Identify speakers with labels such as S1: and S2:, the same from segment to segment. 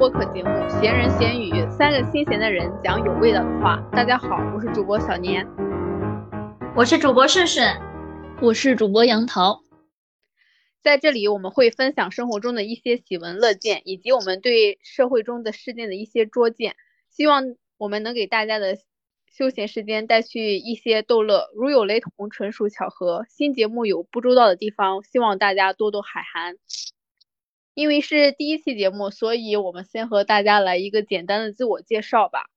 S1: 播客节目《闲人闲语》，三个新闲的人讲有味道的话。大家好，我是主播小年，
S2: 我是主播顺顺，
S3: 我是主播杨桃。
S1: 在这里，我们会分享生活中的一些喜闻乐见，以及我们对社会中的事件的一些拙见。希望我们能给大家的休闲时间带去一些逗乐。如有雷同，纯属巧合。新节目有不周到的地方，希望大家多多海涵。因为是第一期节目，所以我们先和大家来一个简单的自我介绍吧。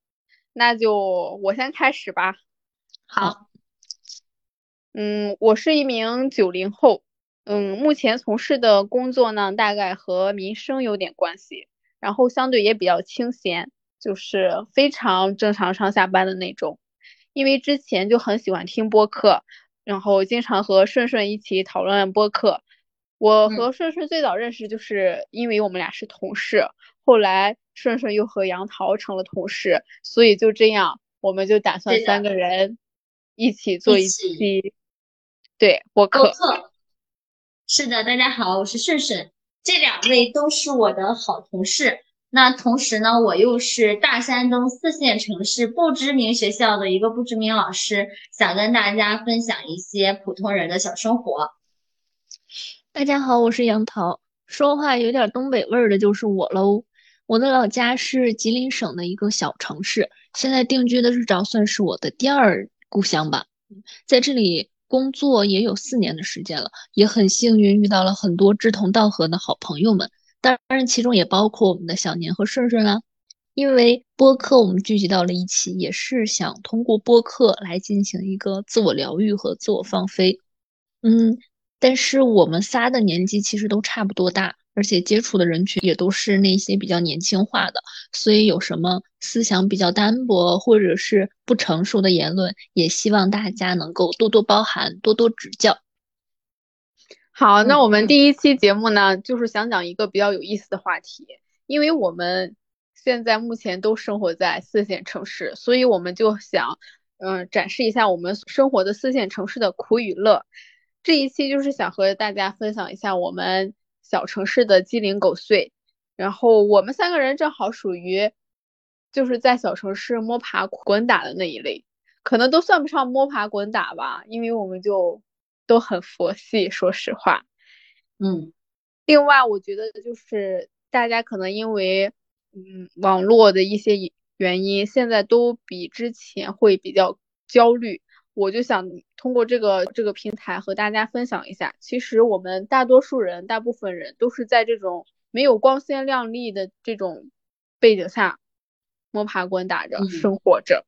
S1: 那就我先开始吧。
S2: 好。
S1: 嗯，我是一名九零后。嗯，目前从事的工作呢，大概和民生有点关系，然后相对也比较清闲，就是非常正常上下班的那种。因为之前就很喜欢听播客，然后经常和顺顺一起讨论播客。我和顺顺最早认识就是因为我们俩是同事，后来顺顺又和杨桃成了同事，所以就这样，我们就打算三个人一起做一期对播客。
S2: 是的，大家好，我是顺顺，这两位都是我的好同事。那同时呢，我又是大山东四线城市不知名学校的一个不知名老师，想跟大家分享一些普通人的小生活。
S3: 大家好，我是杨桃，说话有点东北味儿的就是我喽。我的老家是吉林省的一个小城市，现在定居的日照算是我的第二故乡吧，在这里。工作也有四年的时间了，也很幸运遇到了很多志同道合的好朋友们，当然其中也包括我们的小年和顺顺啦。因为播客我们聚集到了一起，也是想通过播客来进行一个自我疗愈和自我放飞。嗯，但是我们仨的年纪其实都差不多大。而且接触的人群也都是那些比较年轻化的，所以有什么思想比较单薄或者是不成熟的言论，也希望大家能够多多包涵，多多指教。
S1: 好，那我们第一期节目呢，就是想讲一个比较有意思的话题，因为我们现在目前都生活在四线城市，所以我们就想，嗯，展示一下我们生活的四线城市的苦与乐。这一期就是想和大家分享一下我们。小城市的鸡零狗碎，然后我们三个人正好属于就是在小城市摸爬滚打的那一类，可能都算不上摸爬滚打吧，因为我们就都很佛系，说实话。
S2: 嗯，
S1: 另外我觉得就是大家可能因为嗯网络的一些原因，现在都比之前会比较焦虑。我就想通过这个这个平台和大家分享一下，其实我们大多数人、大部分人都是在这种没有光鲜亮丽的这种背景下摸爬滚打着生活着。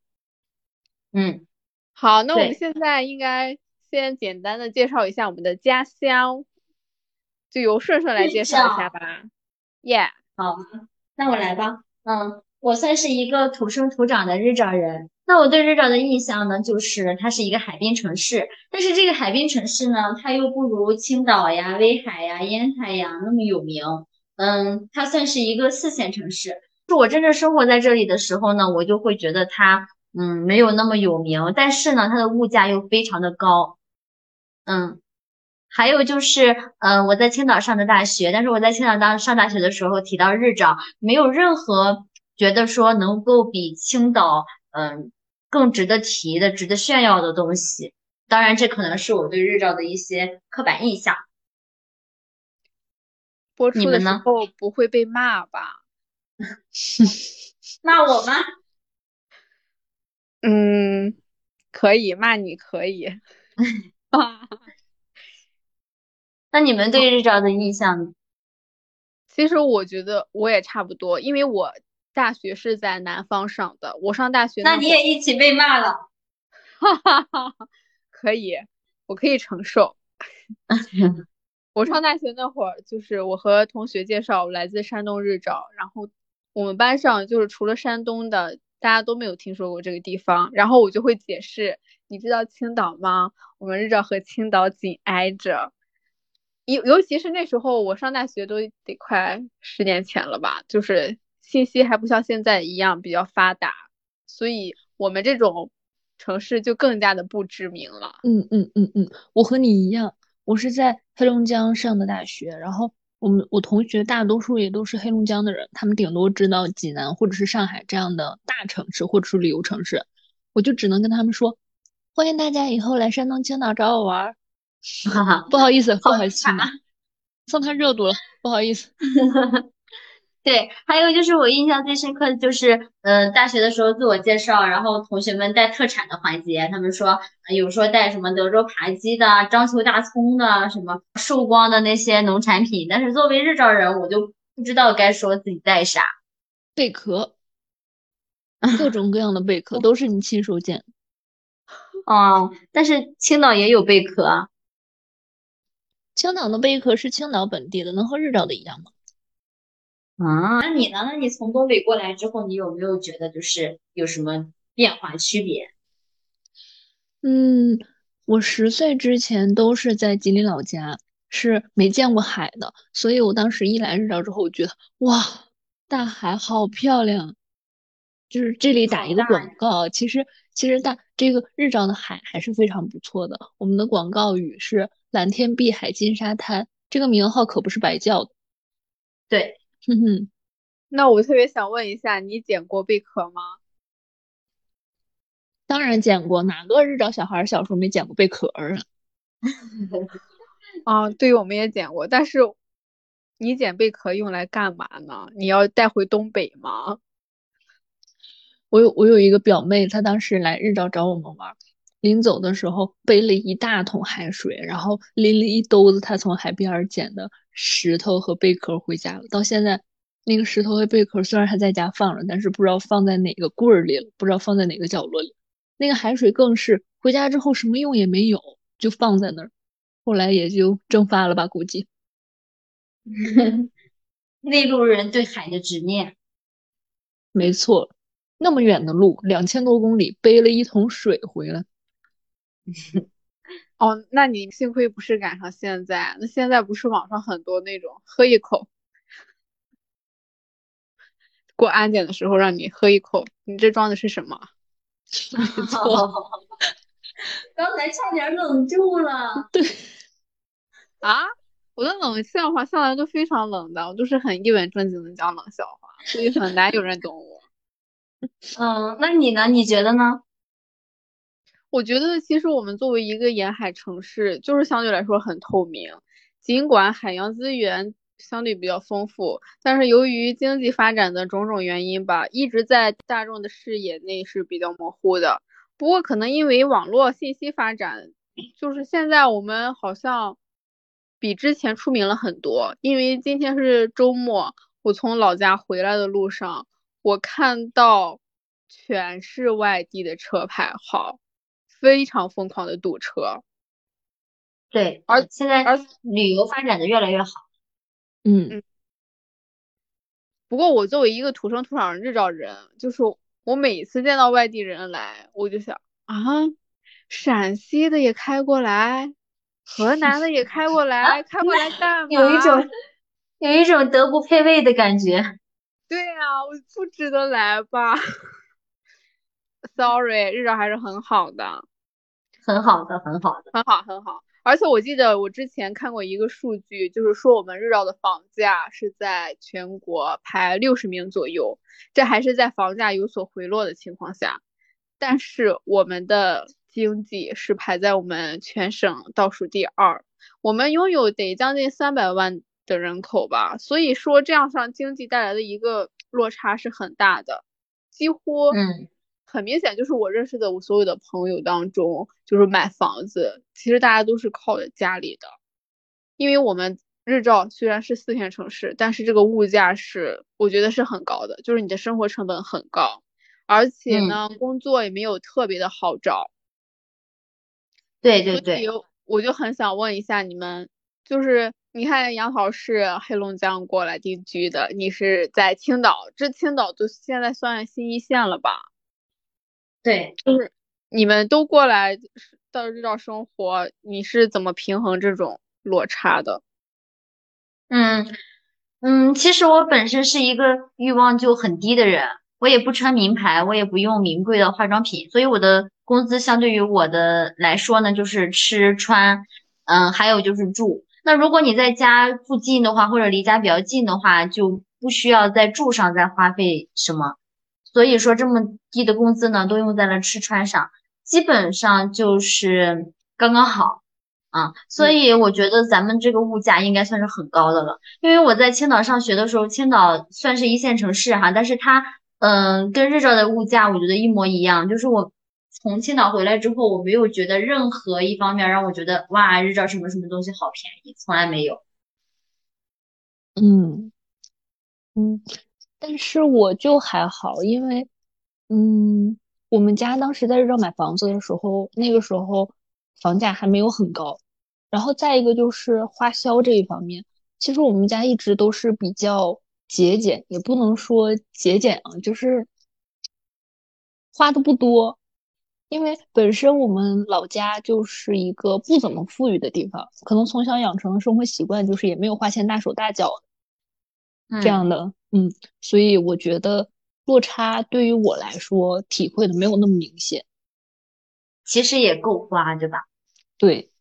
S2: 嗯，
S1: 好，那我们现在应该先简单的介绍一下我们的家乡，就由顺顺来介绍一下吧。Yeah，
S2: 好，那我来吧。嗯，我算是一个土生土长的日照人。那我对日照的印象呢，就是它是一个海滨城市，但是这个海滨城市呢，它又不如青岛呀、威海呀、烟台呀那么有名。嗯，它算是一个四线城市。就我真正生活在这里的时候呢，我就会觉得它，嗯，没有那么有名，但是呢，它的物价又非常的高。嗯，还有就是，嗯，我在青岛上的大学，但是我在青岛当上大学的时候提到日照，没有任何觉得说能够比青岛，嗯。更值得提的、值得炫耀的东西，当然，这可能是我对日照的一些刻板印象。
S1: 播出的时候不会被骂吧？
S2: 骂我吗？
S1: 嗯，可以骂你，可以。
S2: 那你们对日照的印象？
S1: 其实我觉得我也差不多，因为我。大学是在南方上的，我上大学
S2: 那你也一起被骂了，
S1: 哈哈哈，可以，我可以承受。我上大学那会儿，就是我和同学介绍，我来自山东日照，然后我们班上就是除了山东的，大家都没有听说过这个地方，然后我就会解释，你知道青岛吗？我们日照和青岛紧挨着，尤尤其是那时候我上大学都得快十年前了吧，就是。信息还不像现在一样比较发达，所以我们这种城市就更加的不知名了。
S3: 嗯嗯嗯嗯，我和你一样，我是在黑龙江上的大学，然后我们我同学大多数也都是黑龙江的人，他们顶多知道济南或者是上海这样的大城市或者是旅游城市，我就只能跟他们说，欢迎大家以后来山东青岛找我玩儿。
S2: 哈哈，
S3: 不好意思，不好意思，
S2: 惨
S3: 送他热度了，不好意思。
S2: 对，还有就是我印象最深刻的就是，呃，大学的时候自我介绍，然后同学们带特产的环节，他们说呃有说带什么德州扒鸡的、章丘大葱的、什么寿光的那些农产品，但是作为日照人，我就不知道该说自己带啥。
S3: 贝壳，各种各样的贝壳都是你亲手捡的。
S2: 哦，但是青岛也有贝壳啊。
S3: 青岛的贝壳是青岛本地的，能和日照的一样吗？
S2: 啊，那你呢？那你从东北过来之后，你有没有觉得就是有什么变化区别？
S3: 嗯，我十岁之前都是在吉林老家，是没见过海的，所以我当时一来日照之后，我觉得哇，大海好漂亮。就是这里打一个广告，其实其实大这个日照的海还是非常不错的。我们的广告语是“蓝天碧海金沙滩”，这个名号可不是白叫的。
S2: 对，
S3: 哼哼，
S1: 那我特别想问一下，你捡过贝壳吗？
S3: 当然捡过，哪个日照小孩儿小时候没捡过贝壳啊？
S1: 啊，对，我们也捡过，但是你捡贝壳用来干嘛呢？你要带回东北吗？
S3: 我有我有一个表妹，她当时来日照找我们玩，临走的时候背了一大桶海水，然后拎了一兜子她从海边儿捡的石头和贝壳回家了。到现在，那个石头和贝壳虽然还在家放着，但是不知道放在哪个柜儿里了，不知道放在哪个角落里。那个海水更是回家之后什么用也没有，就放在那儿，后来也就蒸发了吧，估计。
S2: 内陆人对海的执念。
S3: 没错，那么远的路，两千多公里，背了一桶水回来。
S1: 哦，那你幸亏不是赶上现在，那现在不是网上很多那种喝一口，过安检的时候让你喝一口，你这装的是什么？
S3: 没错，
S2: 刚才差点冷住了。
S1: 对啊，我的冷笑话向来都非常冷的，我都是很一本正经的讲冷笑话，所以很难有人懂我。
S2: 嗯，那你呢？你觉得呢？
S1: 我觉得其实我们作为一个沿海城市，就是相对来说很透明，尽管海洋资源相对比较丰富，但是由于经济发展的种种原因吧，一直在大众的视野内是比较模糊的。不过可能因为网络信息发展，就是现在我们好像比之前出名了很多。因为今天是周末，我从老家回来的路上，我看到全是外地的车牌号。非常疯狂的堵车，
S2: 对，
S1: 而
S2: 现在
S1: 而
S2: 旅游发展的越来越好。
S3: 嗯，
S1: 不过我作为一个土生土长的日照人，就是我每次见到外地人来，我就想啊，陕西的也开过来，河南的也开过来，开过来干嘛？
S2: 有一种有一种德不配位的感觉。
S1: 对啊、我不值得来吧？Sorry，日照还是很好的。
S2: 很好的，很好的，
S1: 很好，很好。而且我记得我之前看过一个数据，就是说我们日照的房价是在全国排六十名左右，这还是在房价有所回落的情况下。但是我们的经济是排在我们全省倒数第二，我们拥有得将近三百万的人口吧，所以说这样上经济带来的一个落差是很大的，几乎
S2: 嗯。
S1: 很明显，就是我认识的我所有的朋友当中，就是买房子，其实大家都是靠着家里的，因为我们日照虽然是四线城市，但是这个物价是我觉得是很高的，就是你的生活成本很高，而且呢，
S2: 嗯、
S1: 工作也没有特别的好找。
S2: 对对对，
S1: 我就很想问一下你们，就是你看杨桃是黑龙江过来定居的，你是在青岛，这青岛都现在算新一线了吧？
S2: 对，
S1: 就是你们都过来到日照生活，你是怎么平衡这种落差的？
S2: 嗯嗯，其实我本身是一个欲望就很低的人，我也不穿名牌，我也不用名贵的化妆品，所以我的工资相对于我的来说呢，就是吃穿，嗯，还有就是住。那如果你在家附近的话，或者离家比较近的话，就不需要在住上再花费什么。所以说这么低的工资呢，都用在了吃穿上，基本上就是刚刚好啊。所以我觉得咱们这个物价应该算是很高的了。因为我在青岛上学的时候，青岛算是一线城市哈，但是它嗯跟日照的物价我觉得一模一样。就是我从青岛回来之后，我没有觉得任何一方面让我觉得哇日照什么什么东西好便宜，从来没有。
S3: 嗯嗯。但是我就还好，因为，嗯，我们家当时在日照买房子的时候，那个时候房价还没有很高。然后再一个就是花销这一方面，其实我们家一直都是比较节俭，也不能说节俭啊，就是花的不多。因为本身我们老家就是一个不怎么富裕的地方，可能从小养成的生活习惯就是也没有花钱大手大脚这样的。嗯，所以我觉得落差对于我来说体会的没有那么明显，
S2: 其实也够花，对吧？
S3: 对，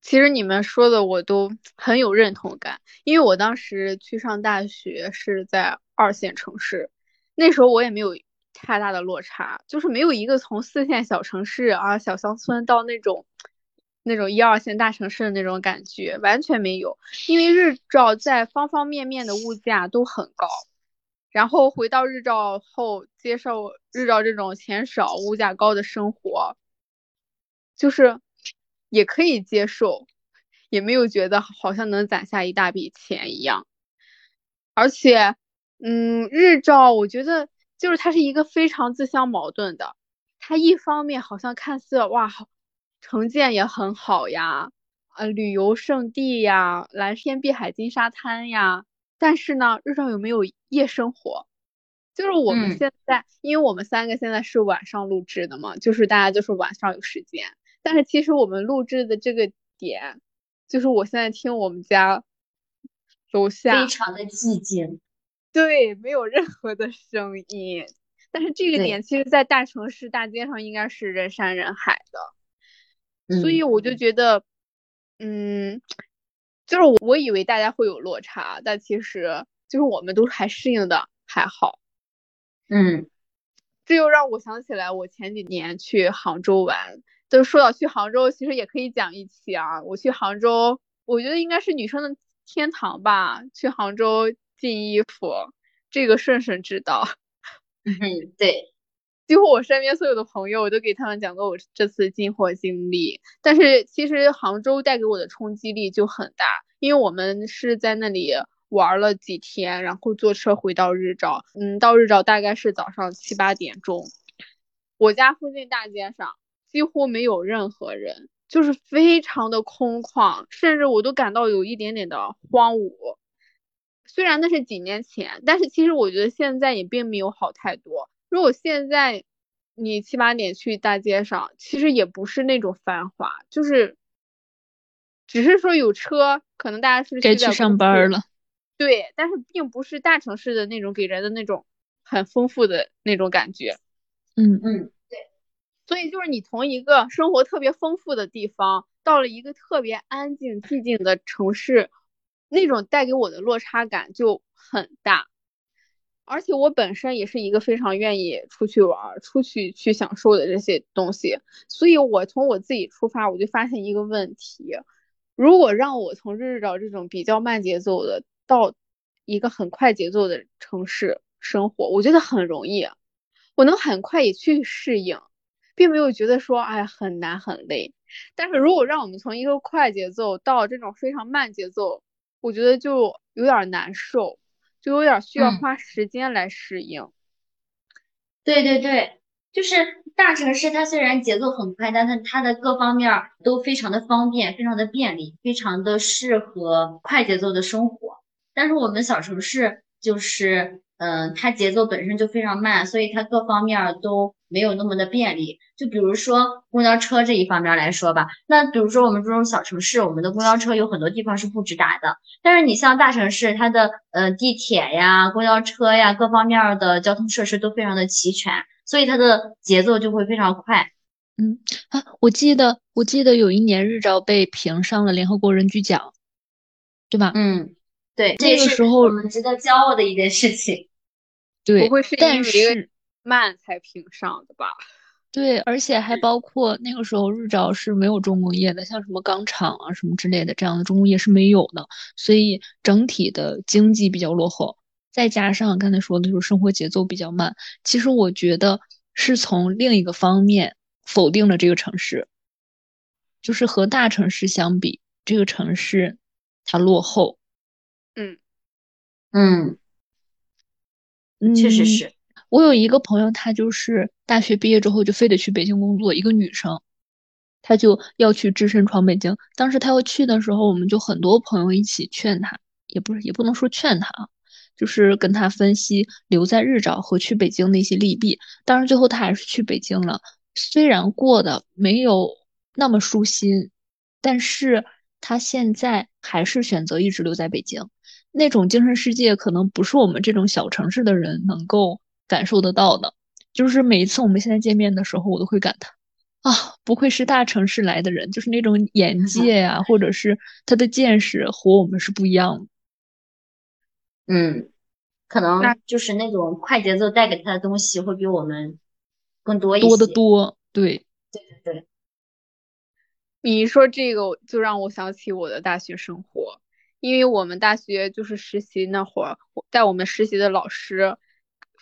S1: 其实你们说的我都很有认同感，因为我当时去上大学是在二线城市，那时候我也没有太大的落差，就是没有一个从四线小城市啊、小乡村到那种。那种一二线大城市的那种感觉完全没有，因为日照在方方面面的物价都很高，然后回到日照后接受日照这种钱少物价高的生活，就是也可以接受，也没有觉得好像能攒下一大笔钱一样，而且，嗯，日照我觉得就是它是一个非常自相矛盾的，它一方面好像看似哇好。城建也很好呀，呃，旅游胜地呀，蓝天碧海金沙滩呀。但是呢，日照有没有夜生活？就是我们现在，因为我们三个现在是晚上录制的嘛，就是大家就是晚上有时间。但是其实我们录制的这个点，就是我现在听我们家楼下
S2: 非常的寂静，
S1: 对，没有任何的声音。但是这个点其实，在大城市大街上应该是人山人海的。所以我就觉得，嗯，就是我我以为大家会有落差，但其实就是我们都还适应的还好。
S2: 嗯，
S1: 这又让我想起来我前几年去杭州玩。就说到去杭州，其实也可以讲一期啊。我去杭州，我觉得应该是女生的天堂吧。去杭州进衣服，这个顺顺知道。
S2: 嗯，对。
S1: 几乎我身边所有的朋友，我都给他们讲过我这次进货经历。但是其实杭州带给我的冲击力就很大，因为我们是在那里玩了几天，然后坐车回到日照。嗯，到日照大概是早上七八点钟。我家附近大街上几乎没有任何人，就是非常的空旷，甚至我都感到有一点点的荒芜。虽然那是几年前，但是其实我觉得现在也并没有好太多。如果现在你七八点去大街上，其实也不是那种繁华，就是只是说有车，可能大家是
S3: 该去上班了。
S1: 对，但是并不是大城市的那种给人的那种很丰富的那种感觉。
S3: 嗯
S2: 嗯，对。
S1: 所以就是你从一个生活特别丰富的地方，到了一个特别安静寂静的城市，那种带给我的落差感就很大。而且我本身也是一个非常愿意出去玩、出去去享受的这些东西，所以我从我自己出发，我就发现一个问题：如果让我从日照这种比较慢节奏的到一个很快节奏的城市生活，我觉得很容易，我能很快也去适应，并没有觉得说哎很难很累。但是如果让我们从一个快节奏到这种非常慢节奏，我觉得就有点难受。就有点需要花时间来适应。
S2: 对对对，就是大城市，它虽然节奏很快，但它它的各方面都非常的方便，非常的便利，非常的适合快节奏的生活。但是我们小城市就是，嗯，它节奏本身就非常慢，所以它各方面都。没有那么的便利，就比如说公交车这一方面来说吧，那比如说我们这种小城市，我们的公交车有很多地方是不直达的，但是你像大城市，它的呃地铁呀、公交车呀，各方面的交通设施都非常的齐全，所以它的节奏就会非常快。
S3: 嗯啊，我记得我记得有一年日照被评上了联合国人居奖，对吧？
S2: 嗯，对，
S3: 这个时候
S2: 我们值得骄傲的一件事情。
S3: 对，
S1: 不会是
S3: 但
S1: 是慢才评上的吧？
S3: 对，而且还包括那个时候日照是没有重工业的，像什么钢厂啊什么之类的这样的重工业是没有的，所以整体的经济比较落后。再加上刚才说的就是生活节奏比较慢，其实我觉得是从另一个方面否定了这个城市，就是和大城市相比，这个城市它落后。
S1: 嗯
S2: 嗯，确实是。
S3: 我有一个朋友，她就是大学毕业之后就非得去北京工作，一个女生，她就要去只身闯北京。当时她要去的时候，我们就很多朋友一起劝她，也不是也不能说劝她啊，就是跟她分析留在日照和去北京的一些利弊。当然最后她还是去北京了，虽然过得没有那么舒心，但是她现在还是选择一直留在北京。那种精神世界可能不是我们这种小城市的人能够。感受得到的，就是每一次我们现在见面的时候，我都会感叹啊，不愧是大城市来的人，就是那种眼界 呀，或者是他的见识和我们是不一样的。
S2: 嗯，可能就是那种快节奏带给他的东西会比我们更多一些。
S3: 多得多，对，
S2: 对对对。
S1: 你说这个就让我想起我的大学生活，因为我们大学就是实习那会儿，带我们实习的老师。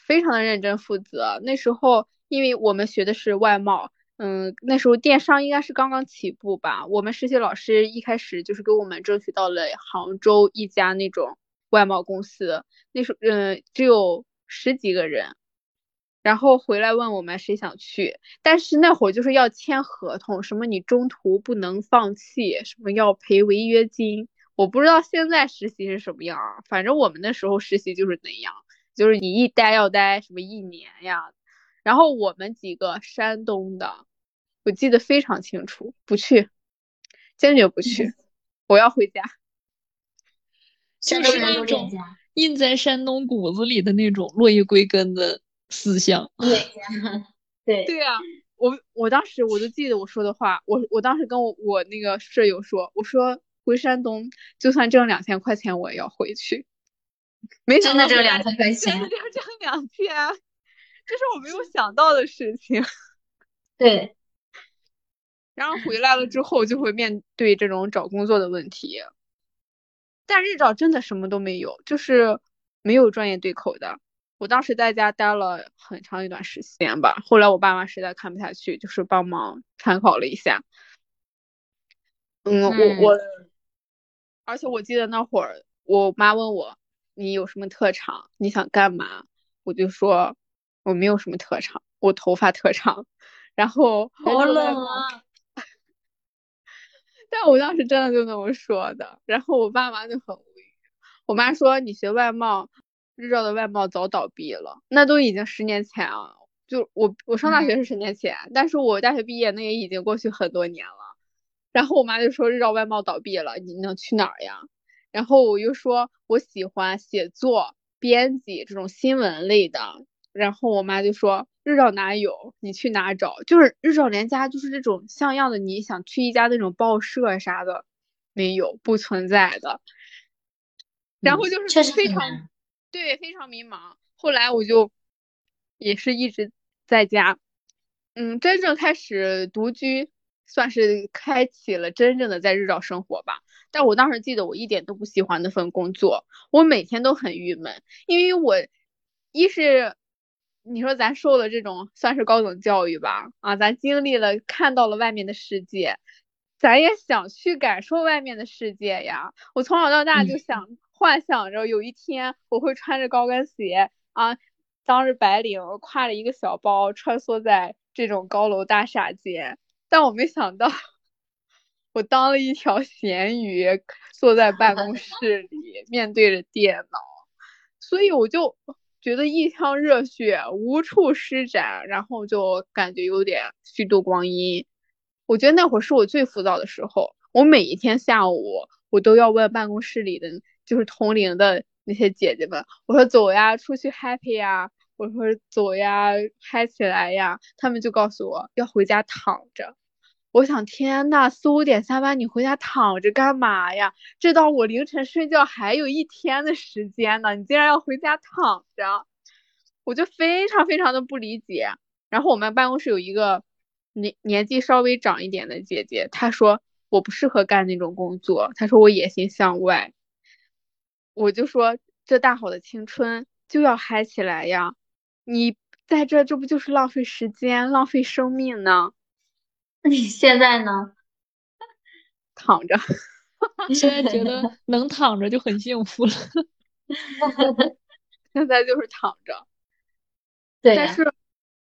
S1: 非常的认真负责。那时候，因为我们学的是外贸，嗯，那时候电商应该是刚刚起步吧。我们实习老师一开始就是给我们争取到了杭州一家那种外贸公司，那时候嗯只有十几个人，然后回来问我们谁想去，但是那会儿就是要签合同，什么你中途不能放弃，什么要赔违约金。我不知道现在实习是什么样，反正我们那时候实习就是那样。就是你一待要待什么一年呀，然后我们几个山东的，我记得非常清楚，不去，坚决不去，我要回家。
S3: 就是那种印在山东骨子里的那种落叶归根的思想。
S2: 对，对
S1: 对啊，我我当时我都记得我说的话，我我当时跟我我那个舍友说，我说回山东就算挣两千块钱我也要回去。没
S2: 真的挣两千块钱，
S1: 真的挣两天，这是我没有想到的事情。
S2: 对，
S1: 然后回来了之后就会面对这种找工作的问题，但日照真的什么都没有，就是没有专业对口的。我当时在家待了很长一段时间吧，后来我爸妈实在看不下去，就是帮忙参考了一下。嗯，我我，而且我记得那会儿我妈问我。你有什么特长？你想干嘛？我就说我没有什么特长，我头发特长。然后
S2: 好冷啊！
S1: 但我当时真的就那么说的。然后我爸妈就很无语。我妈说你学外贸，日照的外贸早倒闭了，那都已经十年前了。就我我上大学是十年前，但是我大学毕业那也已经过去很多年了。然后我妈就说日照外贸倒闭了，你能去哪儿呀？然后我又说，我喜欢写作、编辑这种新闻类的。然后我妈就说，日照哪有？你去哪找？就是日照连家就是这种像样的，你想去一家那种报社啥的，没有，不存在的。然后就是非常，对，非常迷茫。后来我就也是一直在家，嗯，真正开始独居，算是开启了真正的在日照生活吧。但我当时记得，我一点都不喜欢那份工作，我每天都很郁闷，因为我一是你说咱受了这种算是高等教育吧，啊，咱经历了看到了外面的世界，咱也想去感受外面的世界呀。我从小到大就想幻想着有一天我会穿着高跟鞋啊，当着白领，挎着一个小包，穿梭在这种高楼大厦间，但我没想到。我当了一条咸鱼，坐在办公 室里面对着电脑，所以我就觉得一腔热血无处施展，然后就感觉有点虚度光阴。我觉得那会儿是我最浮躁的时候，我每一天下午我都要问办公室里的就是同龄的那些姐姐们，我说走呀，出去 happy 呀，我说走呀，嗨起来呀，他们就告诉我要回家躺着。我想，天呐，四五点下班，你回家躺着干嘛呀？这到我凌晨睡觉还有一天的时间呢，你竟然要回家躺着，我就非常非常的不理解。然后我们办公室有一个年年纪稍微长一点的姐姐，她说我不适合干那种工作，她说我野心向外。我就说这大好的青春就要嗨起来呀！你在这这不就是浪费时间、浪费生命呢？
S2: 那 你现在呢？
S1: 躺着。
S3: 现在觉得能躺着就很幸福了。
S1: 现在就是躺着。
S2: 对。
S1: 但是，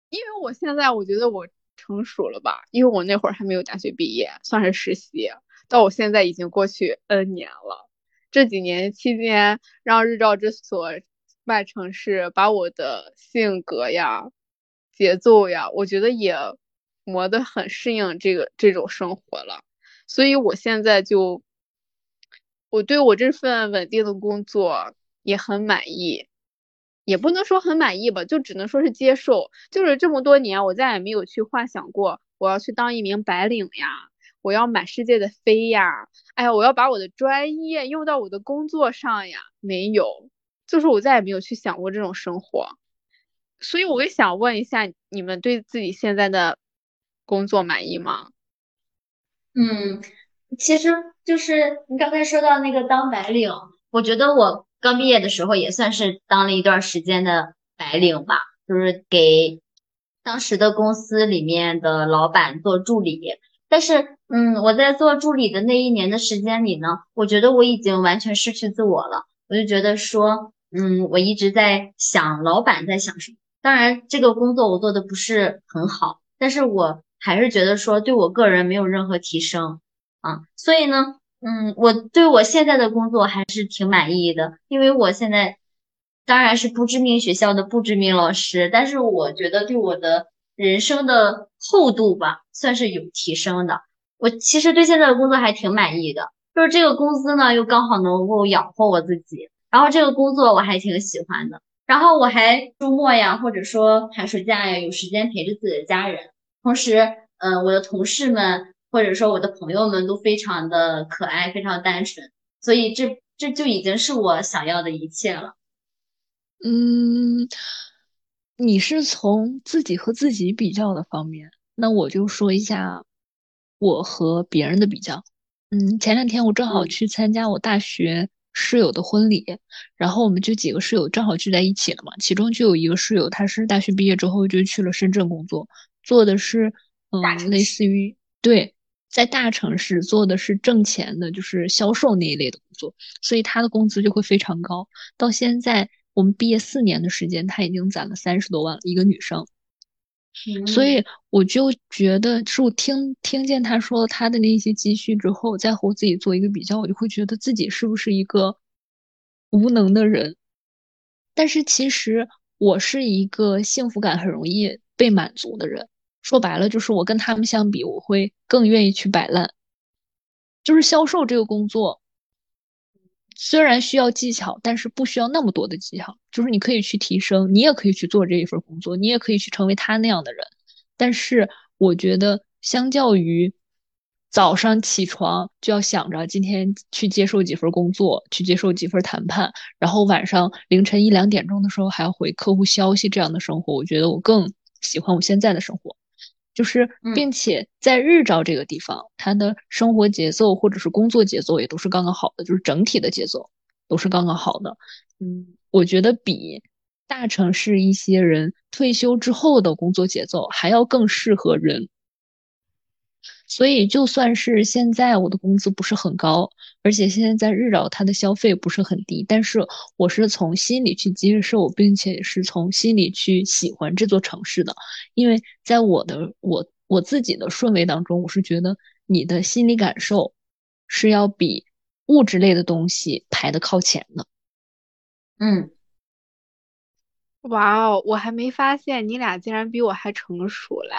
S1: 因为我现在我觉得我成熟了吧？因为我那会儿还没有大学毕业，算是实习。到我现在已经过去 N 年了。这几年期间，让日照这所外城市把我的性格呀、节奏呀，我觉得也磨得很适应这个这种生活了。所以我现在就，我对我这份稳定的工作也很满意，也不能说很满意吧，就只能说是接受。就是这么多年，我再也没有去幻想过我要去当一名白领呀。我要满世界的飞呀！哎呀，我要把我的专业用到我的工作上呀！没有，就是我再也没有去想过这种生活。所以我也想问一下，你们对自己现在的工作满意吗？
S2: 嗯，其实就是你刚才说到那个当白领，我觉得我刚毕业的时候也算是当了一段时间的白领吧，就是给当时的公司里面的老板做助理。但是，嗯，我在做助理的那一年的时间里呢，我觉得我已经完全失去自我了。我就觉得说，嗯，我一直在想老板在想什么。当然，这个工作我做的不是很好，但是我还是觉得说对我个人没有任何提升啊。所以呢，嗯，我对我现在的工作还是挺满意的，因为我现在当然是不知名学校的不知名老师，但是我觉得对我的。人生的厚度吧，算是有提升的。我其实对现在的工作还挺满意的，就是这个工资呢，又刚好能够养活我自己。然后这个工作我还挺喜欢的。然后我还周末呀，或者说寒暑假呀，有时间陪着自己的家人。同时，嗯，我的同事们或者说我的朋友们都非常的可爱，非常单纯。所以这这就已经是我想要的一切了。
S3: 嗯。你是从自己和自己比较的方面，那我就说一下我和别人的比较。嗯，前两天我正好去参加我大学室友的婚礼，然后我们就几个室友正好聚在一起了嘛。其中就有一个室友，他是大学毕业之后就去了深圳工作，做的是嗯，类似于对，在大城市做的是挣钱的，就是销售那一类的工作，所以他的工资就会非常高。到现在。我们毕业四年的时间，他已经攒了三十多万了，一个女生。所以我就觉得，是我听听见他说他的那些积蓄之后，再和我自己做一个比较，我就会觉得自己是不是一个无能的人。但是其实我是一个幸福感很容易被满足的人。说白了，就是我跟他们相比，我会更愿意去摆烂。就是销售这个工作。虽然需要技巧，但是不需要那么多的技巧。就是你可以去提升，你也可以去做这一份工作，你也可以去成为他那样的人。但是我觉得，相较于早上起床就要想着今天去接受几份工作，去接受几份谈判，然后晚上凌晨一两点钟的时候还要回客户消息这样的生活，我觉得我更喜欢我现在的生活。就是，并且在日照这个地方，他的生活节奏或者是工作节奏也都是刚刚好的，就是整体的节奏都是刚刚好的。嗯，我觉得比大城市一些人退休之后的工作节奏还要更适合人。所以，就算是现在我的工资不是很高，而且现在在日照它的消费不是很低，但是我是从心里去接受，并且是从心里去喜欢这座城市的。因为在我的我我自己的顺位当中，我是觉得你的心理感受是要比物质类的东西排的靠前的。
S2: 嗯，
S1: 哇哦，我还没发现你俩竟然比我还成熟嘞。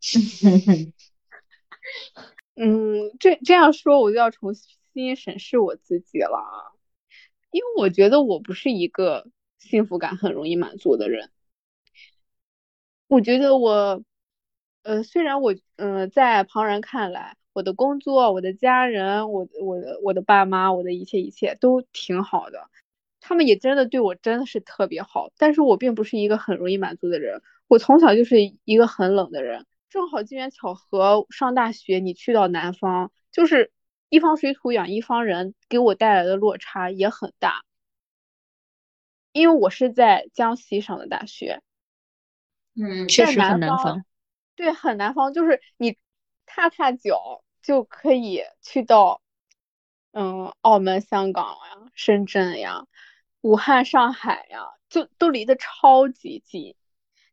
S1: 嗯，这这样说我就要重新审视我自己了，因为我觉得我不是一个幸福感很容易满足的人。我觉得我，呃，虽然我，嗯，在旁人看来，我的工作、我的家人、我、我的、我的爸妈、我的一切一切都挺好的，他们也真的对我真的是特别好。但是我并不是一个很容易满足的人，我从小就是一个很冷的人。正好机缘巧合，上大学你去到南方，就是一方水土养一方人，给我带来的落差也很大。因为我是在江西上的大学，
S2: 嗯，
S3: 确实很
S1: 南
S3: 方。
S1: 对，很南方，就是你踏踏脚就可以去到，嗯，澳门、香港呀、深圳呀、武汉、上海呀，就都离得超级近。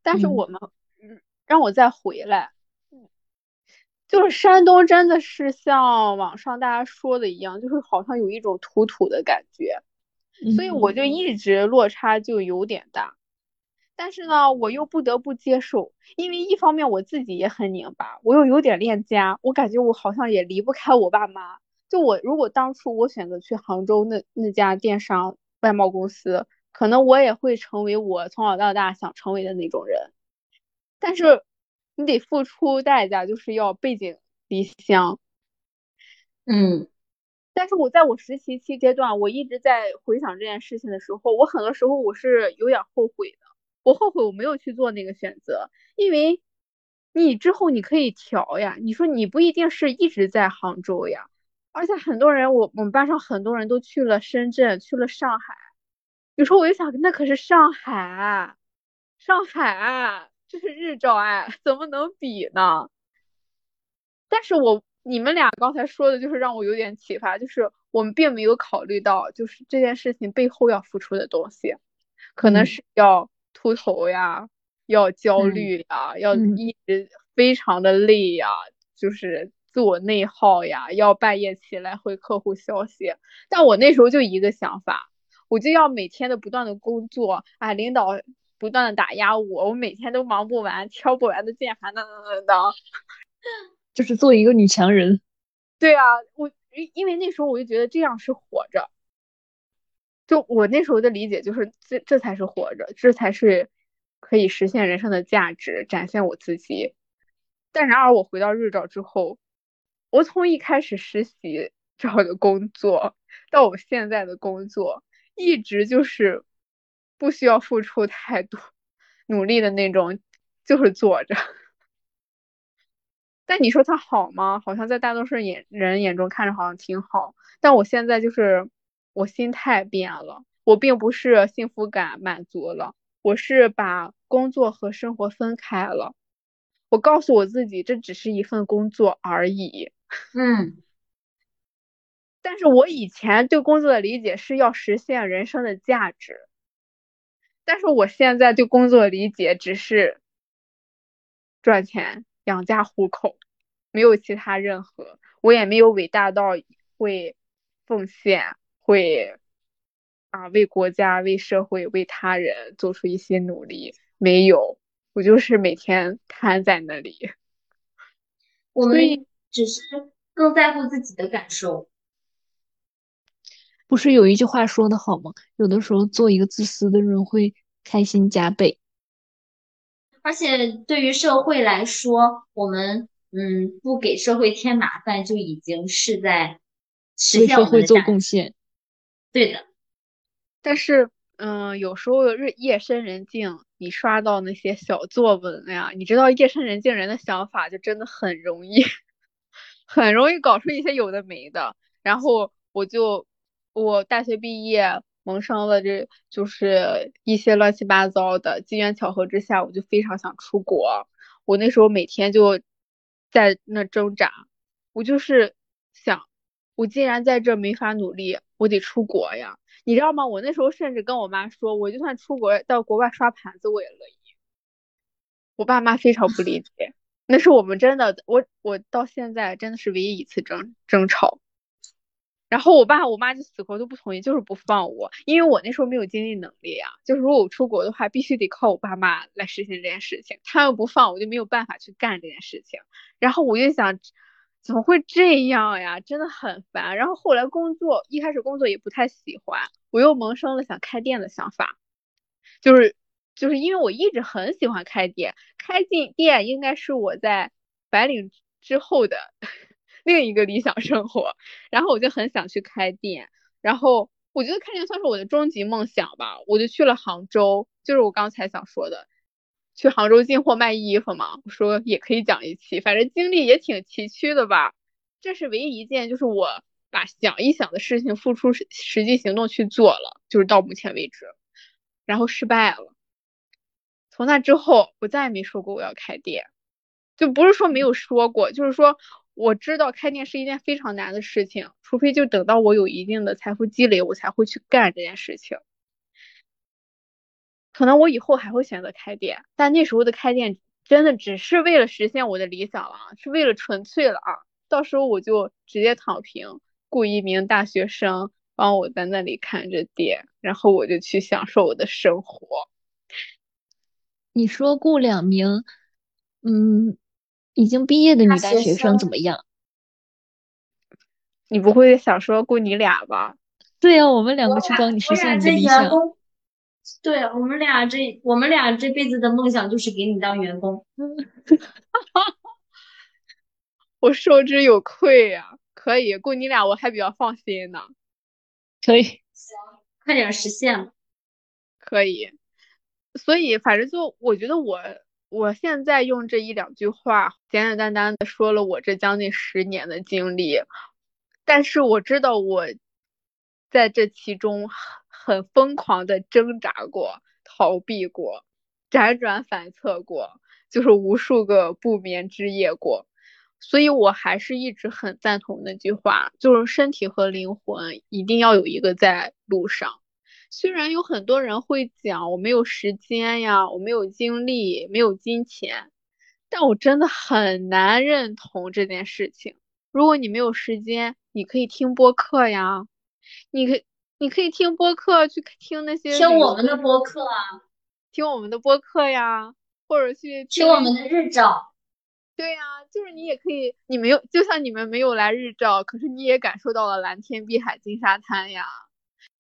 S1: 但是我们，嗯，让我再回来，就是山东真的是像网上大家说的一样，就是好像有一种土土的感觉。所以我就一直落差就有点大，但是呢，我又不得不接受，因为一方面我自己也很拧巴，我又有点恋家，我感觉我好像也离不开我爸妈。就我如果当初我选择去杭州那那家电商外贸公司，可能我也会成为我从小到大想成为的那种人。但是你得付出代价，就是要背井离乡。
S2: 嗯。
S1: 但是我在我实习期阶段，我一直在回想这件事情的时候，我很多时候我是有点后悔的。我后悔我没有去做那个选择，因为你之后你可以调呀。你说你不一定是一直在杭州呀，而且很多人，我我们班上很多人都去了深圳，去了上海。有时候我就想，那可是上海，上海这是日照哎，怎么能比呢？但是我。你们俩刚才说的，就是让我有点启发，就是我们并没有考虑到，就是这件事情背后要付出的东西，可能是要秃头呀，要焦虑呀，要一直非常的累呀，就是自我内耗呀，要半夜起来回客户消息。但我那时候就一个想法，我就要每天的不断的工作，哎，领导不断的打压我，我每天都忙不完，敲不完的键盘，当当当当。
S3: 就是做一个女强人，
S1: 对啊，我因因为那时候我就觉得这样是活着，就我那时候的理解就是这这才是活着，这才是可以实现人生的价值，展现我自己。但然而我回到日照之后，我从一开始实习找的工作到我现在的工作，一直就是不需要付出太多努力的那种，就是坐着。但你说他好吗？好像在大多数眼人眼中看着好像挺好。但我现在就是我心态变了，我并不是幸福感满足了，我是把工作和生活分开了。我告诉我自己，这只是一份工作而已。
S2: 嗯。
S1: 但是我以前对工作的理解是要实现人生的价值，但是我现在对工作理解只是赚钱。养家糊口，没有其他任何，我也没有伟大到会奉献，会啊为国家、为社会、为他人做出一些努力，没有，我就是每天瘫在那里。
S2: 我们只是更在乎自己的感受。
S3: 不是有一句话说的好吗？有的时候做一个自私的人会开心加倍。
S2: 而且对于社会来说，我们嗯不给社会添麻烦，就已经是在实现
S3: 社会做贡献。
S2: 对的，
S1: 但是嗯，有时候日夜深人静，你刷到那些小作文呀，你知道夜深人静人的想法就真的很容易，很容易搞出一些有的没的。然后我就我大学毕业。萌生了，这就是一些乱七八糟的机缘巧合之下，我就非常想出国。我那时候每天就在那挣扎，我就是想，我既然在这没法努力，我得出国呀，你知道吗？我那时候甚至跟我妈说，我就算出国到国外刷盘子，我也乐意。我爸妈非常不理解，那是我们真的，我我到现在真的是唯一一次争争吵。然后我爸我妈就死活都不同意，就是不放我，因为我那时候没有经济能力啊。就是如果我出国的话，必须得靠我爸妈来实现这件事情，他们不放我就没有办法去干这件事情。然后我就想，怎么会这样呀？真的很烦。然后后来工作，一开始工作也不太喜欢，我又萌生了想开店的想法。就是就是因为我一直很喜欢开店，开进店应该是我在白领之后的 另一个理想生活，然后我就很想去开店，然后我觉得开店算是我的终极梦想吧，我就去了杭州，就是我刚才想说的，去杭州进货卖衣服嘛，我说也可以讲一期，反正经历也挺崎岖的吧，这是唯一一件就是我。把想一想的事情付出实际行动去做了，就是到目前为止，然后失败了。从那之后，我再也没说过我要开店，就不是说没有说过，就是说我知道开店是一件非常难的事情，除非就等到我有一定的财富积累，我才会去干这件事情。可能我以后还会选择开店，但那时候的开店真的只是为了实现我的理想了，是为了纯粹了啊！到时候我就直接躺平。雇一名大学生帮我在那里看着店，然后我就去享受我的生活。
S3: 你说雇两名，嗯，已经毕业的女大学生怎么样？
S1: 你不会想说雇你俩吧？
S3: 对呀，我们两个去帮你实现你的理想。
S2: 对我们俩这我们俩这辈子的梦想就是给你当员工。
S1: 我受之有愧呀。可以雇你俩，我还比较放心呢。
S3: 可以，
S2: 行，快点实现。
S1: 可以，所以反正就我觉得我我现在用这一两句话，简简单单的说了我这将近十年的经历，但是我知道我在这其中很疯狂的挣扎过、逃避过、辗转反侧过，就是无数个不眠之夜过。所以，我还是一直很赞同那句话，就是身体和灵魂一定要有一个在路上。虽然有很多人会讲我没有时间呀，我没有精力，没有金钱，但我真的很难认同这件事情。如果你没有时间，你可以听播客呀，你可你可以听播客去听那些
S2: 听我们的播客啊，
S1: 听我们的播客呀，或者去
S2: 听我们的日照。
S1: 对呀，就是你也可以，你没有，就像你们没有来日照，可是你也感受到了蓝天、碧海、金沙滩呀。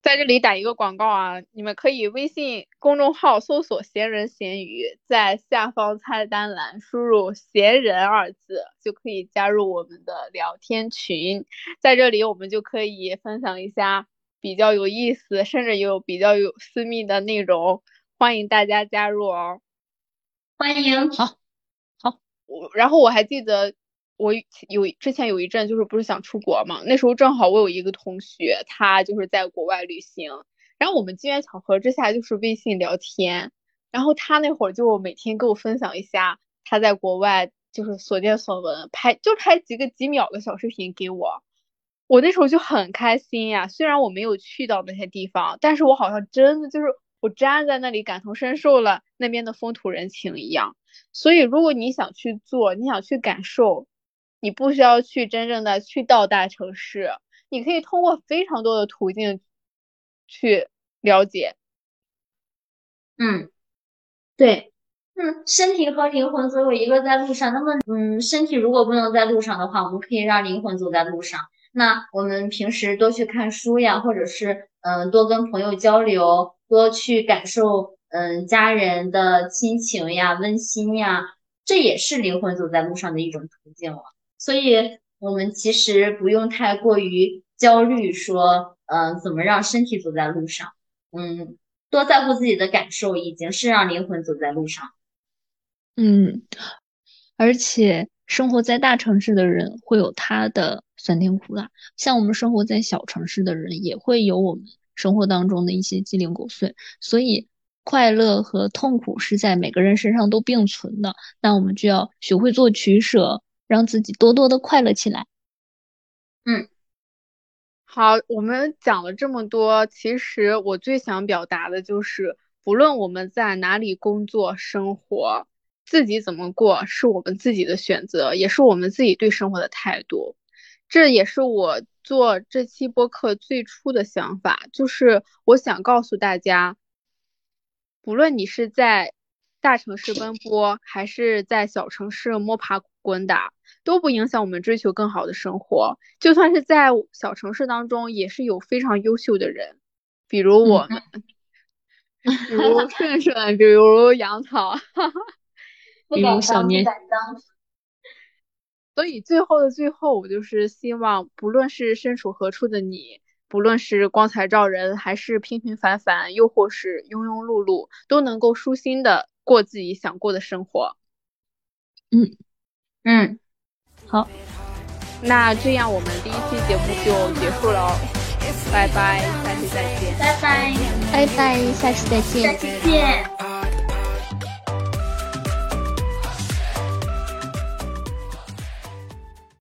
S1: 在这里打一个广告啊，你们可以微信公众号搜索“闲人闲鱼”，在下方菜单栏输入“闲人”二字，就可以加入我们的聊天群。在这里，我们就可以分享一下比较有意思，甚至有比较有私密的内容，欢迎大家加入哦。
S2: 欢迎，好
S3: 好。
S1: 我然后我还记得我有之前有一阵就是不是想出国嘛，那时候正好我有一个同学，他就是在国外旅行，然后我们机缘巧合之下就是微信聊天，然后他那会儿就每天跟我分享一下他在国外就是所见所闻，拍就拍几个几秒的小视频给我，我那时候就很开心呀，虽然我没有去到那些地方，但是我好像真的就是我站在那里感同身受了那边的风土人情一样。所以，如果你想去做，你想去感受，你不需要去真正的去到大城市，你可以通过非常多的途径去了解。
S2: 嗯，对，嗯，身体和灵魂作为一个在路上，那么，嗯，身体如果不能在路上的话，我们可以让灵魂走在路上。那我们平时多去看书呀，或者是，嗯，多跟朋友交流，多去感受。嗯，家人的亲情呀，温馨呀，这也是灵魂走在路上的一种途径了。所以，我们其实不用太过于焦虑，说，嗯，怎么让身体走在路上？嗯，多在乎自己的感受，已经是让灵魂走在路上。
S3: 嗯，而且生活在大城市的人会有他的酸甜苦辣，像我们生活在小城市的人也会有我们生活当中的一些鸡零狗碎，所以。快乐和痛苦是在每个人身上都并存的，那我们就要学会做取舍，让自己多多的快乐起来。
S2: 嗯，
S1: 好，我们讲了这么多，其实我最想表达的就是，不论我们在哪里工作生活，自己怎么过是我们自己的选择，也是我们自己对生活的态度。这也是我做这期播客最初的想法，就是我想告诉大家。不论你是在大城市奔波，还是在小城市摸爬滚打，都不影响我们追求更好的生活。就算是在小城市当中，也是有非常优秀的人，比如我们，比如顺顺，比如杨桃，
S3: 比如小年。
S1: 所以最后的最后，我就是希望，不论是身处何处的你，不论是光彩照人，还是平平凡凡，又或是庸庸碌碌，都能够舒心的过自己想过的生活。
S3: 嗯
S2: 嗯，
S3: 好，
S1: 那这样我们第一期节目就结束了，拜拜，下期再见，
S2: 拜拜，
S3: 拜拜，下期再见，
S2: 下期见。